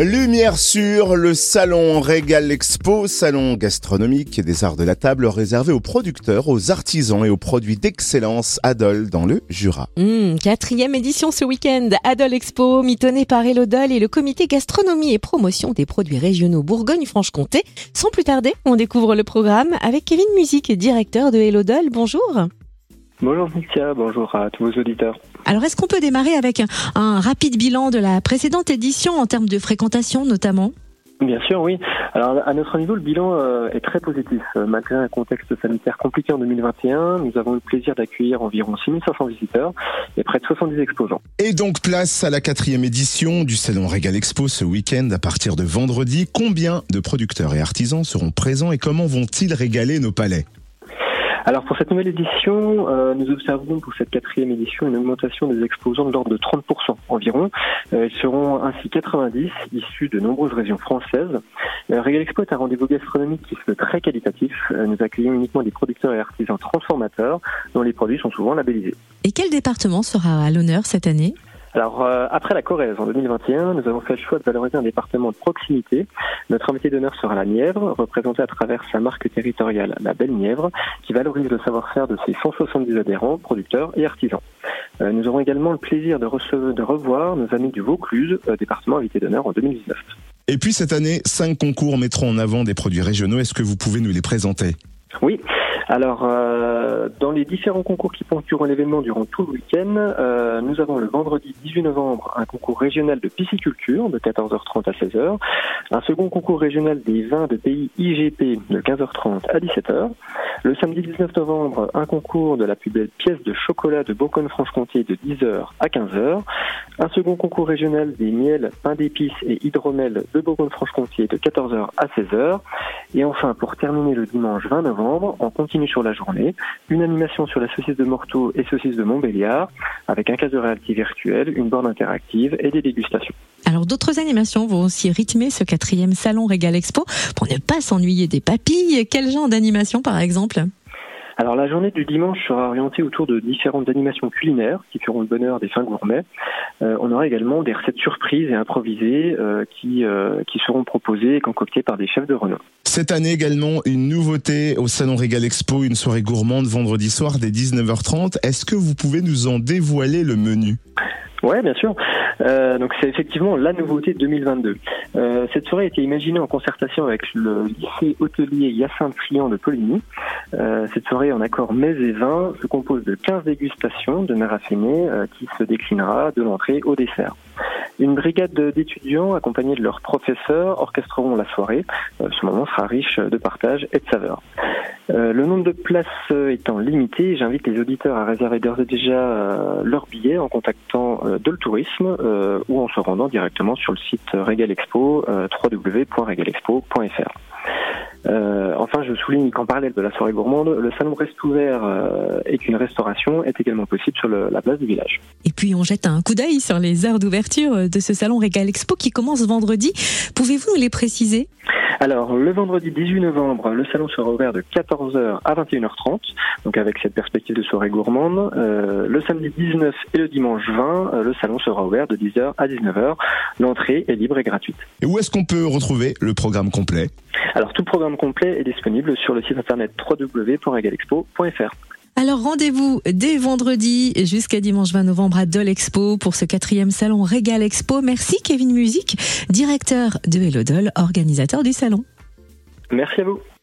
Lumière sur le salon Régal Expo, salon gastronomique et des arts de la table réservé aux producteurs, aux artisans et aux produits d'excellence Adol dans le Jura. Mmh, quatrième édition ce week-end, Adol Expo, mitonné par Elodol et le comité gastronomie et promotion des produits régionaux Bourgogne-Franche-Comté. Sans plus tarder, on découvre le programme avec Kevin Musique, directeur de Elodol. Bonjour. Bonjour Cynthia, bonjour à tous vos auditeurs. Alors, est-ce qu'on peut démarrer avec un, un, rapide bilan de la précédente édition en termes de fréquentation notamment? Bien sûr, oui. Alors, à notre niveau, le bilan euh, est très positif. Euh, malgré un contexte sanitaire compliqué en 2021, nous avons eu le plaisir d'accueillir environ 6500 visiteurs et près de 70 exposants. Et donc, place à la quatrième édition du Salon Régal Expo ce week-end à partir de vendredi. Combien de producteurs et artisans seront présents et comment vont-ils régaler nos palais? Alors pour cette nouvelle édition, euh, nous observons pour cette quatrième édition une augmentation des exposants de l'ordre de 30% environ. Euh, ils seront ainsi 90 issus de nombreuses régions françaises. Euh, Régal Expo est un rendez-vous gastronomique qui se très qualitatif. Euh, nous accueillons uniquement des producteurs et artisans transformateurs dont les produits sont souvent labellisés. Et quel département sera à l'honneur cette année? Alors, euh, après la Corrèze en 2021, nous avons fait le choix de valoriser un département de proximité. Notre invité d'honneur sera la Nièvre, représentée à travers sa marque territoriale, la Belle Nièvre, qui valorise le savoir-faire de ses 170 adhérents, producteurs et artisans. Euh, nous aurons également le plaisir de, recevoir, de revoir nos amis du Vaucluse, euh, département invité d'honneur en 2019. Et puis cette année, cinq concours mettront en avant des produits régionaux. Est-ce que vous pouvez nous les présenter? Oui. Alors, euh, dans les différents concours qui ponctueront l'événement durant tout le week-end, euh, nous avons le vendredi 18 novembre un concours régional de pisciculture de 14h30 à 16h, un second concours régional des vins de pays IGP de 15h30 à 17h, le samedi 19 novembre un concours de la plus belle pièce de chocolat de Bourgogne-Franche-Comté de 10h à 15h, un second concours régional des miels, pain d'épices et hydromel de Bourgogne-Franche-Comté de 14h à 16h, et enfin pour terminer le dimanche 20 novembre, on continue sur la journée, une animation sur la saucisse de Morteau et saucisse de Montbéliard, avec un cas de réalité virtuelle, une borne interactive et des dégustations. Alors d'autres animations vont aussi rythmer ce quatrième salon Régal Expo pour ne pas s'ennuyer des papilles. Quel genre d'animation par exemple? Alors la journée du dimanche sera orientée autour de différentes animations culinaires qui feront le bonheur des fins gourmets. Euh, on aura également des recettes surprises et improvisées euh, qui, euh, qui seront proposées et concoctées par des chefs de renom. Cette année également, une nouveauté au Salon Régal Expo, une soirée gourmande vendredi soir dès 19h30. Est-ce que vous pouvez nous en dévoiler le menu? Ouais, bien sûr. Euh, donc c'est effectivement la nouveauté 2022. Euh, cette soirée a été imaginée en concertation avec le lycée hôtelier Hyacinthe Friand de Poligny. Euh, cette soirée en accord mets et vin se compose de 15 dégustations de euh, qui se déclinera de l'entrée au dessert. Une brigade d'étudiants accompagnés de leurs professeurs orchestreront la soirée. Euh, ce moment sera riche de partage et de saveurs. Euh, le nombre de places étant limité, j'invite les auditeurs à réserver d'ores et déjà euh, leur billet en contactant euh, de le tourisme ou en se rendant directement sur le site Régal Expo www.regalexpo.fr. Euh, je souligne qu'en parallèle de la soirée gourmande, le salon reste ouvert euh, et qu'une restauration est également possible sur la place du village. Et puis, on jette un coup d'œil sur les heures d'ouverture de ce salon Régal Expo qui commence vendredi. Pouvez-vous nous les préciser? Alors, le vendredi 18 novembre, le salon sera ouvert de 14h à 21h30, donc avec cette perspective de soirée gourmande. Euh, le samedi 19 et le dimanche 20, euh, le salon sera ouvert de 10h à 19h. L'entrée est libre et gratuite. Et où est-ce qu'on peut retrouver le programme complet? Alors, tout programme complet est disponible sur le site internet www.regalexpo.fr. Alors rendez-vous dès vendredi jusqu'à dimanche 20 novembre à Dol Expo pour ce quatrième salon Régal Expo. Merci Kevin Musique, directeur de Hello Dol, organisateur du salon. Merci à vous.